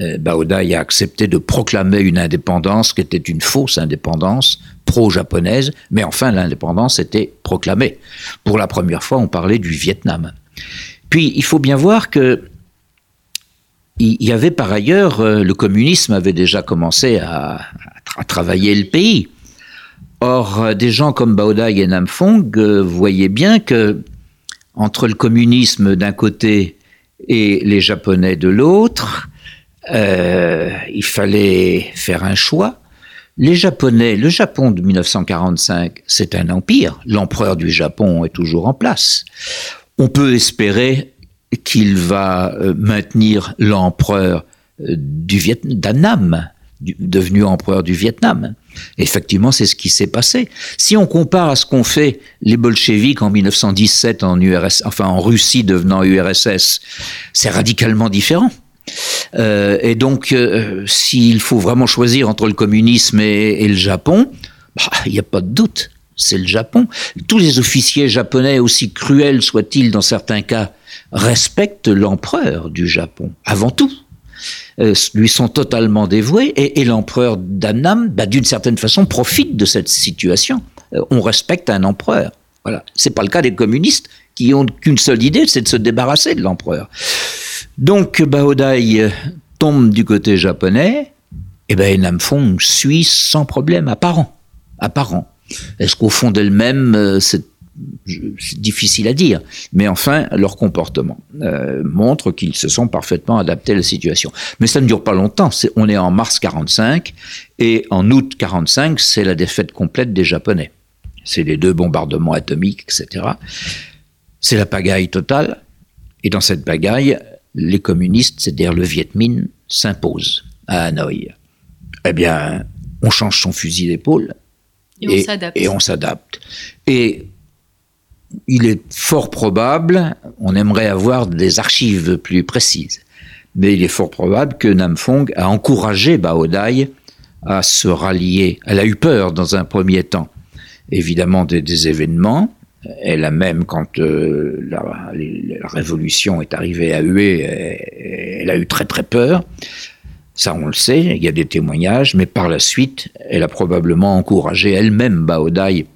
Euh, Baodai a accepté de proclamer une indépendance qui était une fausse indépendance pro-japonaise, mais enfin l'indépendance était proclamée. Pour la première fois, on parlait du Vietnam. Puis, il faut bien voir que il y avait par ailleurs, euh, le communisme avait déjà commencé à, travailler le pays. Or, euh, des gens comme Baodai et Namphong euh, voyaient bien que entre le communisme d'un côté et les Japonais de l'autre, il fallait faire un choix. Les Japonais, le Japon de 1945, c'est un empire. L'empereur du Japon est toujours en place. On peut espérer qu'il va euh, maintenir l'empereur euh, du Vietnam, d'Annam, devenu empereur du Vietnam. Effectivement, c'est ce qui s'est passé. Si on compare à ce qu'ont fait les bolcheviks en 1917 en URSS, enfin en Russie devenant URSS, c'est radicalement différent. Euh, et donc, s'il faut vraiment choisir entre le communisme et, et le Japon, bah, il n'y a pas de doute, c'est le Japon. Tous les officiers japonais, aussi cruels soient-ils dans certains cas, respectent l'empereur du Japon, avant tout. Euh, lui sont totalement dévoués et, l'empereur d'Annam, bah, d'une certaine façon, profite de cette situation. Euh, on respecte un empereur. Voilà. C'est pas le cas des communistes qui ont qu'une seule idée, c'est de se débarrasser de l'empereur. Donc Baodai euh, tombe du côté japonais, et ben Namphong suit sans problème, apparent. apparent. Est-ce qu'au fond d'elle-même, euh, c'est difficile à dire, mais enfin, leur comportement euh, montre qu'ils se sont parfaitement adaptés à la situation. Mais ça ne dure pas longtemps. C'est- on est en mars 45 et en août 45, c'est la défaite complète des Japonais. C'est les deux bombardements atomiques, etc. C'est la pagaille totale. Et dans cette pagaille, les communistes, c'est-à-dire le Viet Minh, s'imposent à Hanoï. Eh bien, on change son fusil d'épaule Et on s'adapte. et on s'adapte. Et il est fort probable, on aimerait avoir des archives plus précises, mais il est fort probable que Namphong a encouragé Baodai à se rallier. Elle a eu peur dans un premier temps, évidemment, des, événements. Elle a même, quand euh, la, révolution est arrivée à Hué, elle, elle a eu très très peur. Ça, on le sait, il y a des témoignages, mais par la suite, elle a probablement encouragé elle-même Baodai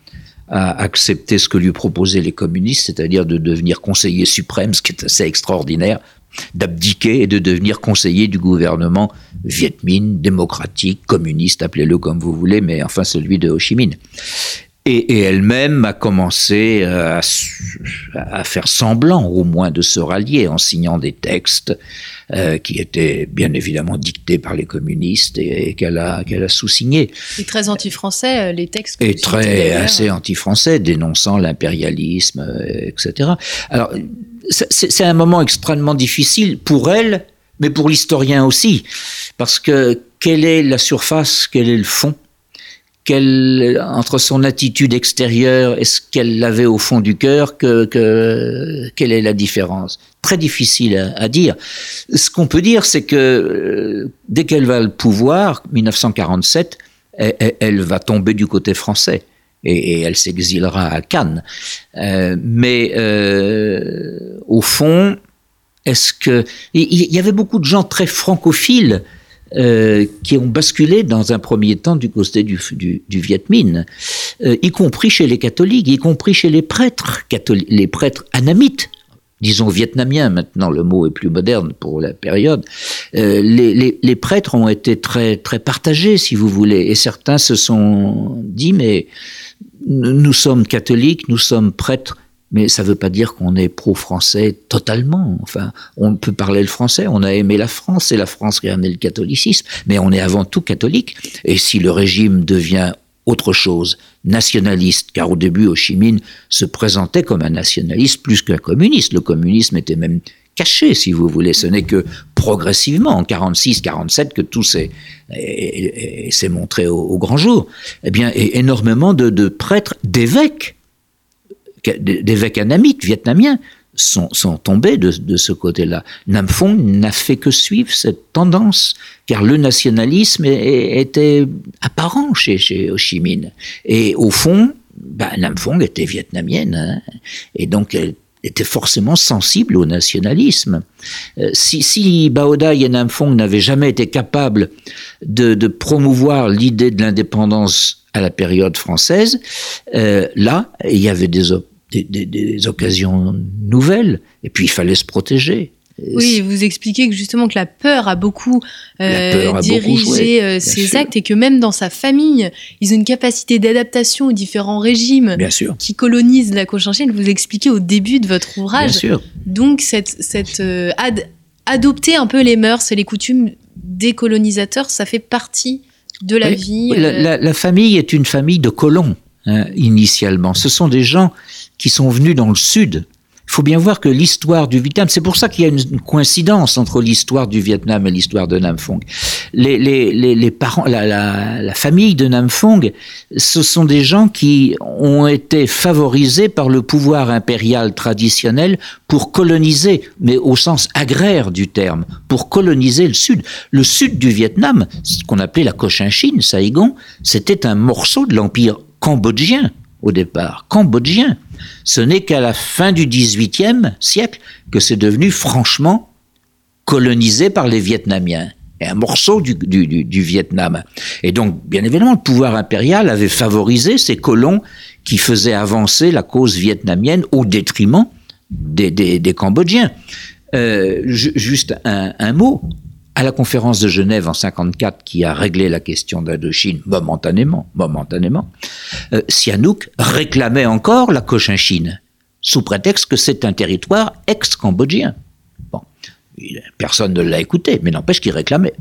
à accepter ce que lui proposaient les communistes, c'est-à-dire de devenir conseiller suprême, ce qui est assez extraordinaire, d'abdiquer et de devenir conseiller du gouvernement Viet Minh, démocratique, communiste, appelez-le comme vous voulez, mais enfin celui de Ho Chi Minh. Et, et elle-même a commencé à, s- à faire semblant au moins de se rallier en signant des textes euh, qui étaient bien évidemment dictés par les communistes et, et qu'elle a, qu'elle a sous-signés Et très anti-français, euh, les textes. et très assez anti-français, dénonçant l'impérialisme, euh, etc. Alors, c'est un moment extrêmement difficile pour elle, mais pour l'historien aussi, parce que quelle est la surface, quel est le fond entre son attitude extérieure et ce qu'elle avait au fond du cœur, que, que- quelle est la différence? Très difficile à, dire. Ce qu'on peut dire, c'est que euh, dès qu'elle va au pouvoir, 1947, elle, elle- elle va tomber du côté français et, elle s'exilera à Cannes. Euh, mais euh, au fond, est-ce que il y avait beaucoup de gens très francophiles euh, qui ont basculé dans un premier temps du côté du, du, Viet Minh, euh, y compris chez les catholiques, y compris chez les prêtres, les prêtres anamites, disons vietnamiens maintenant, le mot est plus moderne pour la période. Euh, les, les, prêtres ont été très, très partagés, si vous voulez, et certains se sont dit, mais nous sommes catholiques, nous sommes prêtres, mais ça ne veut pas dire qu'on est pro-français totalement. Enfin, on peut parler le français, on a aimé la France, c'est la France qui a amené le catholicisme, mais on est avant tout catholique. Et si le régime devient autre chose, nationaliste, car au début, Ho Chi Minh se présentait comme un nationaliste plus qu'un communiste. Le communisme était même caché, si vous voulez. Ce n'est que progressivement, en 46-47, que tout s'est montré au, grand jour. Eh bien, énormément de, de prêtres, d'évêques, d'évêques anamites vietnamiens sont, tombés de, ce côté-là. Nam Phuong n'a fait que suivre cette tendance, car le nationalisme était apparent chez, chez Ho Chi Minh. Et au fond, bah, Nam Phuong était vietnamienne, hein. et donc elle était forcément sensible au nationalisme. Euh, si, si Bao Dai et Nam Phuong n'avaient jamais été capables de, promouvoir l'idée de l'indépendance à la période française, euh, là, il y avait des, des, occasions nouvelles, et puis il fallait se protéger. Oui, vous expliquez que justement que la peur a beaucoup euh, dirigé euh, ces actes et que même dans sa famille, ils ont une capacité d'adaptation aux différents régimes qui colonisent la Cochinchine. Vous expliquez au début de votre ouvrage. Bien sûr. Donc, cette, cette euh, adopter un peu les mœurs et les coutumes des colonisateurs, ça fait partie de la vie. la, famille est une famille de colons, hein, initialement. Ce sont des gens qui sont venus dans le sud. Il faut bien voir que l'histoire du Vietnam, c'est pour ça qu'il y a une coïncidence entre l'histoire du Vietnam et l'histoire de Nam Phuong. Les, parents, la, la, famille de Nam Phuong, ce sont des gens qui ont été favorisés par le pouvoir impérial traditionnel pour coloniser, mais au sens agraire du terme, pour coloniser le sud. Le sud du Vietnam, ce qu'on appelait la Cochinchine, Saigon, c'était un morceau de l'empire cambodgien au départ, cambodgien. Ce n'est qu'à la fin du XVIIIe siècle que c'est devenu franchement colonisé par les Vietnamiens et un morceau du, Vietnam. Et donc, bien évidemment, le pouvoir impérial avait favorisé ces colons qui faisaient avancer la cause vietnamienne au détriment des, Cambodgiens. Euh, juste un, mot à la conférence de Genève en 54 qui a réglé la question d'Indochine momentanément, momentanément, euh, réclamait encore la Cochinchine sous prétexte que c'est un territoire ex-cambodgien. Bon, personne ne l'a écouté, mais n'empêche qu'il réclamait.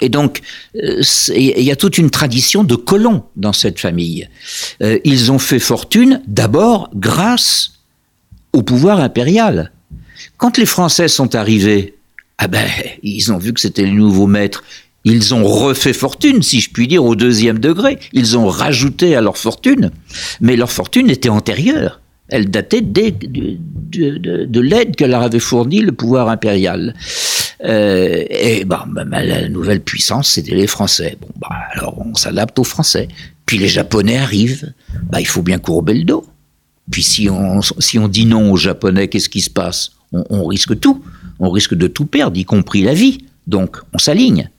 Et donc, euh, il y a toute une tradition de colons dans cette famille. Euh, ils ont fait fortune d'abord grâce au pouvoir impérial. Quand les Français sont arrivés ah ben, ils ont vu que c'était les nouveaux maîtres. Ils ont refait fortune, si je puis dire, au deuxième degré. Ils ont rajouté à leur fortune, mais leur fortune était antérieure. Elle datait de, de, l'aide que leur avait fournie le pouvoir impérial. Euh, et bah, la nouvelle puissance, c'était les Français. Bon, bah, alors on s'adapte aux Français. Puis les Japonais arrivent. Bah, il faut bien courber le dos. Puis si on, si on dit non aux Japonais, qu'est-ce qui se passe? On risque tout on risque de tout perdre, y compris la vie. Donc, on s'aligne.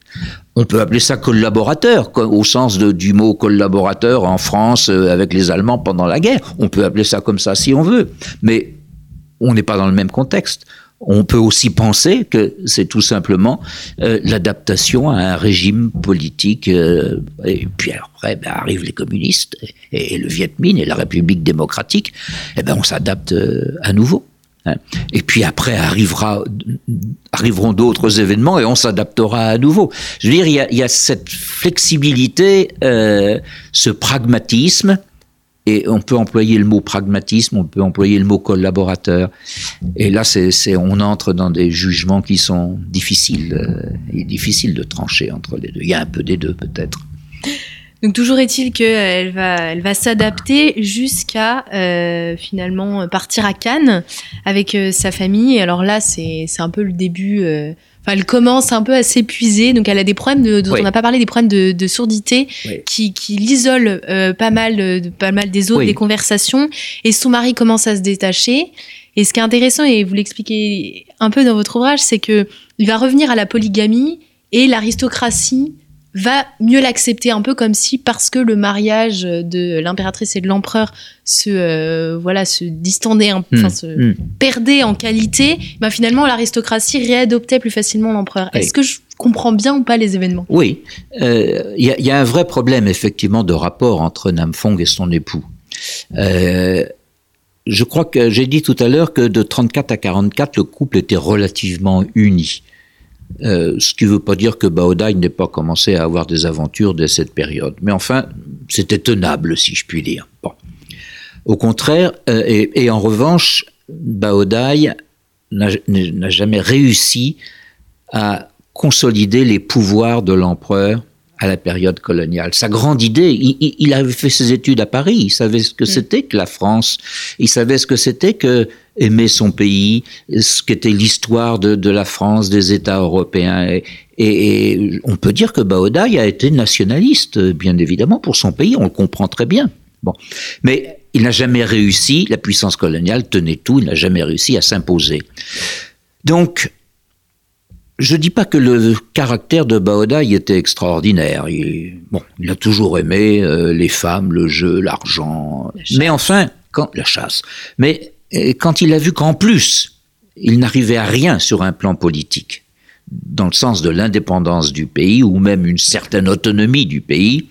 On peut appeler ça collaborateur, au sens du mot collaborateur en France euh, avec les Allemands pendant la guerre. On peut appeler ça comme ça si on veut. Mais on n'est pas dans le même contexte. On peut aussi penser que c'est tout simplement euh, l'adaptation à un régime politique. Euh, et puis après, ben, arrivent les communistes et, le Viet Minh et la République démocratique. Et eh ben, on s'adapte à nouveau. Hein. Et puis après arrivera, arriveront d'autres événements et on s'adaptera à nouveau. Je veux dire, il y a, cette flexibilité, euh, ce pragmatisme, et on peut employer le mot pragmatisme, on peut employer le mot collaborateur. Et là, c'est, on entre dans des jugements qui sont difficiles, euh, et difficiles de trancher entre les deux. Il y a un peu des deux peut-être. Donc toujours est-il qu'elle va, elle va s'adapter jusqu'à euh, finalement partir à Cannes avec euh, sa famille. Et alors là, c'est un peu le début. Euh, enfin, elle commence un peu à s'épuiser. Donc elle a des problèmes de, dont on n'a pas parlé, des problèmes de, de surdité qui, qui l'isolent pas mal, pas mal des autres, des conversations. Et son mari commence à se détacher. Et ce qui est intéressant, et vous l'expliquez un peu dans votre ouvrage, c'est que il va revenir à la polygamie et l'aristocratie va mieux l'accepter un peu comme si parce que le mariage de l'impératrice et de l'empereur se euh, voilà se distendait enfin hmm. se hmm. perdait en qualité bah finalement l'aristocratie réadoptait plus facilement l'empereur est-ce que je comprends bien ou pas les événements? Oui il euh, y, a un vrai problème effectivement de rapport entre Nam Fong et son époux euh, je crois que j'ai dit tout à l'heure que de 34 à 44, le couple était relativement uni. Euh, ce qui ne veut pas dire que Baodai n'ait pas commencé à avoir des aventures dès cette période. Mais enfin, c'était tenable, si je puis dire. Au contraire, euh, et, en revanche, Baodai n'a jamais réussi à consolider les pouvoirs de l'empereur à la période coloniale. Sa grande idée, il, avait fait ses études à Paris, il savait ce que mm. c'était que la France, il savait ce que c'était que aimer son pays, ce qu'était l'histoire de, la France, des États européens. Et, on peut dire que Baodaï a été nationaliste, bien évidemment, pour son pays, on le comprend très bien. Bon. Mais il n'a jamais réussi, la puissance coloniale tenait tout, il n'a jamais réussi à s'imposer. Donc, je dis pas que le caractère de Baodaï était extraordinaire. Il, bon, il a toujours aimé euh, les femmes, le jeu, l'argent. Mais enfin, quand la chasse. Mais euh, quand il a vu qu'en plus, il n'arrivait à rien sur un plan politique, dans le sens de l'indépendance du pays ou même une certaine autonomie du pays,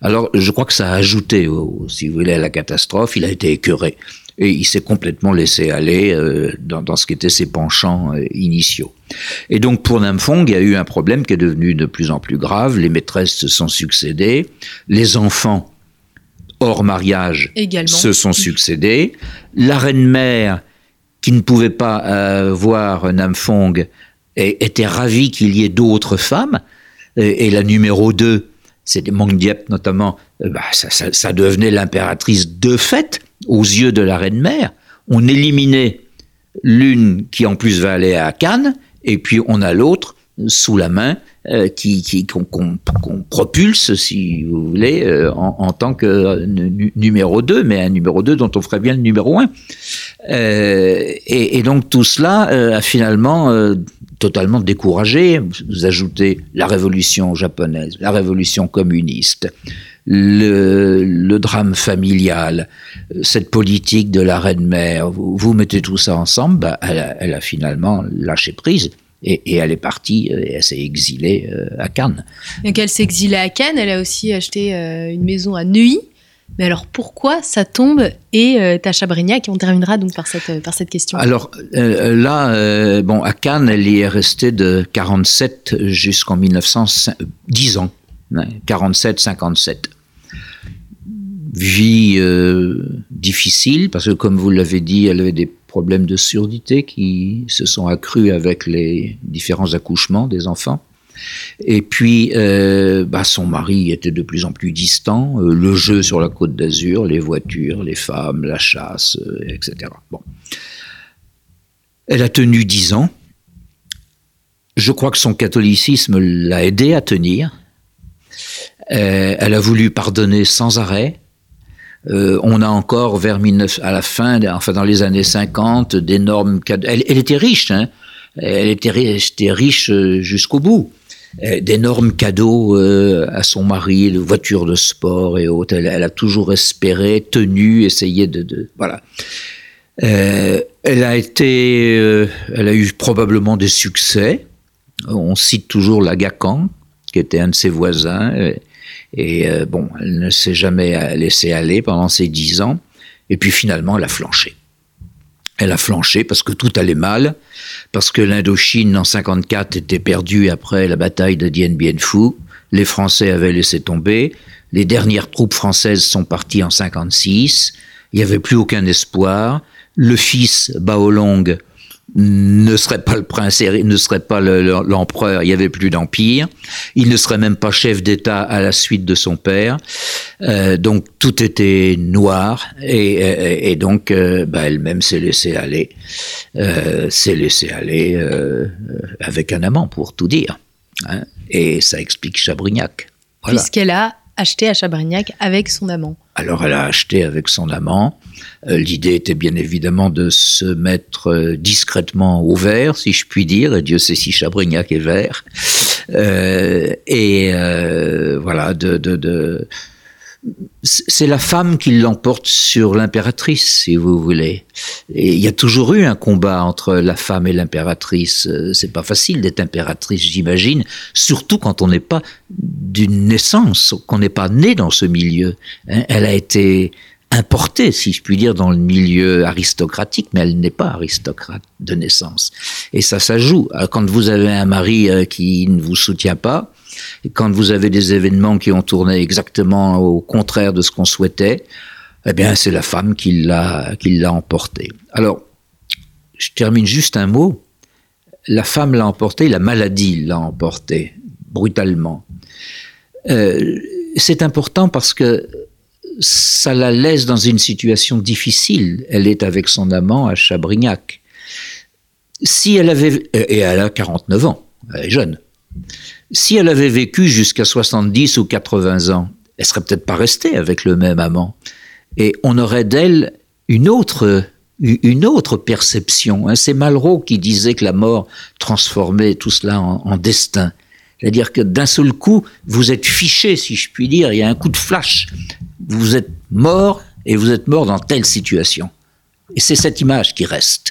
alors je crois que ça a ajouté, si vous voulez, à la catastrophe. Il a été écœuré et il s'est complètement laissé aller euh, dans, dans, ce qui étaient ses penchants euh, initiaux. Et donc pour Namfong, il y a eu un problème qui est devenu de plus en plus grave. Les maîtresses se sont succédées, les enfants hors mariage se sont succédés. La reine-mère, qui ne pouvait pas euh, voir Namfong, était ravie qu'il y ait d'autres femmes. Et, la numéro 2, c'était Mongdiep notamment, bah, ça, ça, ça devenait l'impératrice de fait aux yeux de la reine-mère, on éliminait l'une qui en plus va aller à Cannes, et puis on a l'autre sous la main euh, qui qu'on propulse, si vous voulez, euh, en, tant que euh, numéro 2, mais un numéro 2 dont on ferait bien le numéro 1. Et, et, donc tout cela a finalement totalement découragé. Vous ajoutez la révolution japonaise, la révolution communiste, le, drame familial, cette politique de la reine-mère, vous, mettez tout ça ensemble, bah, elle, a, finalement lâché prise. Et, elle est partie, euh, et elle s'est exilée euh, à Cannes. Donc elle s'est exilée à Cannes, elle a aussi acheté euh, une maison à Neuilly. Mais alors pourquoi ça tombe et euh, à Chabrignac On terminera donc par cette, par cette question. Alors là, bon, à Cannes, elle y est restée de 47 jusqu'en 1910 ans. 47-57. Vie euh, difficile, parce que comme vous l'avez dit, elle avait des problèmes de surdité qui se sont accrus avec les différents accouchements des enfants. Et puis, euh, bah, son mari était de plus en plus distant. Euh, le jeu sur la côte d'Azur, les voitures, les femmes, la chasse, etc. Bon. Elle a tenu dix ans. Je crois que son catholicisme l'a aidé à tenir. Euh, elle a voulu pardonner sans arrêt. Euh, on a encore vers 19, à la fin, enfin dans les années 50, d'énormes cadeaux. Elle, était riche, hein. Elle était, riche euh, jusqu'au bout. D'énormes cadeaux à son mari, de voitures de sport et autres. Elle, a toujours espéré, tenu, essayé de, de voilà. elle a été, elle a eu probablement des succès. On cite toujours la Gacan, qui était un de ses voisins. Et euh, bon, elle ne s'est jamais laissée aller pendant ces dix ans. Et puis finalement, elle a flanché. Elle a flanché parce que tout allait mal, parce que l'Indochine en 54 était perdue après la bataille de Dien Bien Phu. Les Français avaient laissé tomber. Les dernières troupes françaises sont parties en 56. Il n'y avait plus aucun espoir. Le fils Baolong ne serait pas le prince, ne serait pas l'empereur, il n'y avait plus d'empire. Il ne serait même pas chef d'État à la suite de son père. Euh, donc tout était noir et, et, donc euh, bah, elle-même s'est laissée aller, euh, s'est laissée aller avec un amant pour tout dire. Hein. Et ça explique Chabrignac. Voilà. Puisqu'elle a acheté à Chabrignac avec son amant. Alors elle a acheté avec son amant. Euh, l'idée était bien évidemment de se mettre euh, discrètement au vert, si je puis dire. Et Dieu sait si Chabrignac est vert. Euh, et voilà, c'est la femme qui l'emporte sur l'impératrice, si vous voulez. Il y a toujours eu un combat entre la femme et l'impératrice. C'est pas facile d'être impératrice, j'imagine, surtout quand on n'est pas d'une naissance, qu'on n'est pas né dans ce milieu. Hein. Elle a été importée, si je puis dire, dans le milieu aristocratique, mais elle n'est pas aristocrate de naissance. Et ça, ça joue. Quand vous avez un mari qui ne vous soutient pas, quand vous avez des événements qui ont tourné exactement au contraire de ce qu'on souhaitait, eh bien, c'est la femme qui l'a, qui l'a emporté. Alors, je termine juste un mot. La femme l'a emporté, la maladie l'a emporté, brutalement. Euh, c'est important parce que ça la laisse dans une situation difficile. Elle est avec son amant à Chabrignac. Si elle avait, et elle a 49 ans, elle est jeune. Si elle avait vécu jusqu'à 70 ou 80 ans, elle serait peut-être pas restée avec le même amant. Et on aurait d'elle une autre, une autre perception. Hein. C'est Malraux qui disait que la mort transformait tout cela en, destin. C'est-à-dire que d'un seul coup, vous êtes fiché, si je puis dire, il y a un coup de flash. Vous êtes mort et vous êtes mort dans telle situation. Et c'est cette image qui reste.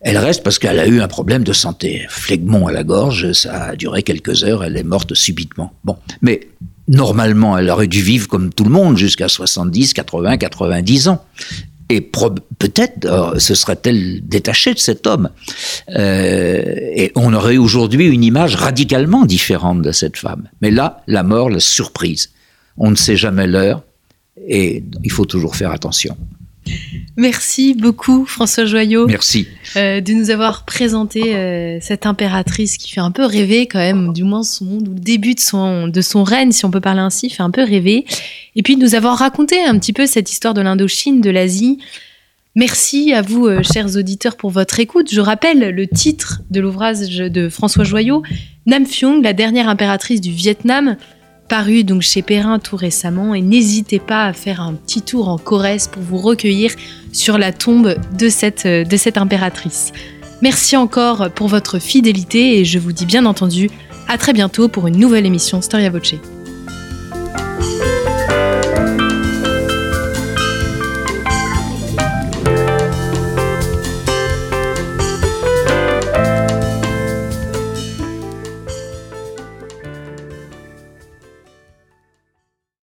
Elle reste parce qu'elle a eu un problème de santé. Flegmont à la gorge, ça a duré quelques heures, elle est morte subitement. Bon, mais normalement, elle aurait dû vivre comme tout le monde jusqu'à 70, 80, 90 ans. Et peut-être euh, se serait-elle détachée de cet homme. Euh, et on aurait aujourd'hui une image radicalement différente de cette femme. Mais là, la mort, la surprise. On ne sait jamais l'heure et il faut toujours faire attention. Merci beaucoup François Joyot. Merci. Euh, de nous avoir présenté euh, cette impératrice qui fait un peu rêver quand même, du moins son monde, ou le début de son, de son règne, si on peut parler ainsi, fait un peu rêver. Et puis de nous avoir raconté un petit peu cette histoire de l'Indochine, de l'Asie. Merci à vous, euh, chers auditeurs, pour votre écoute. Je rappelle le titre de l'ouvrage de François Joyot, Nam Phiong, la dernière impératrice du Vietnam, paru donc chez Perrin tout récemment et n'hésitez pas à faire un petit tour en Corrèze pour vous recueillir sur la tombe de cette, de cette impératrice. Merci encore pour votre fidélité et je vous dis bien entendu à très bientôt pour une nouvelle émission Storia Voce.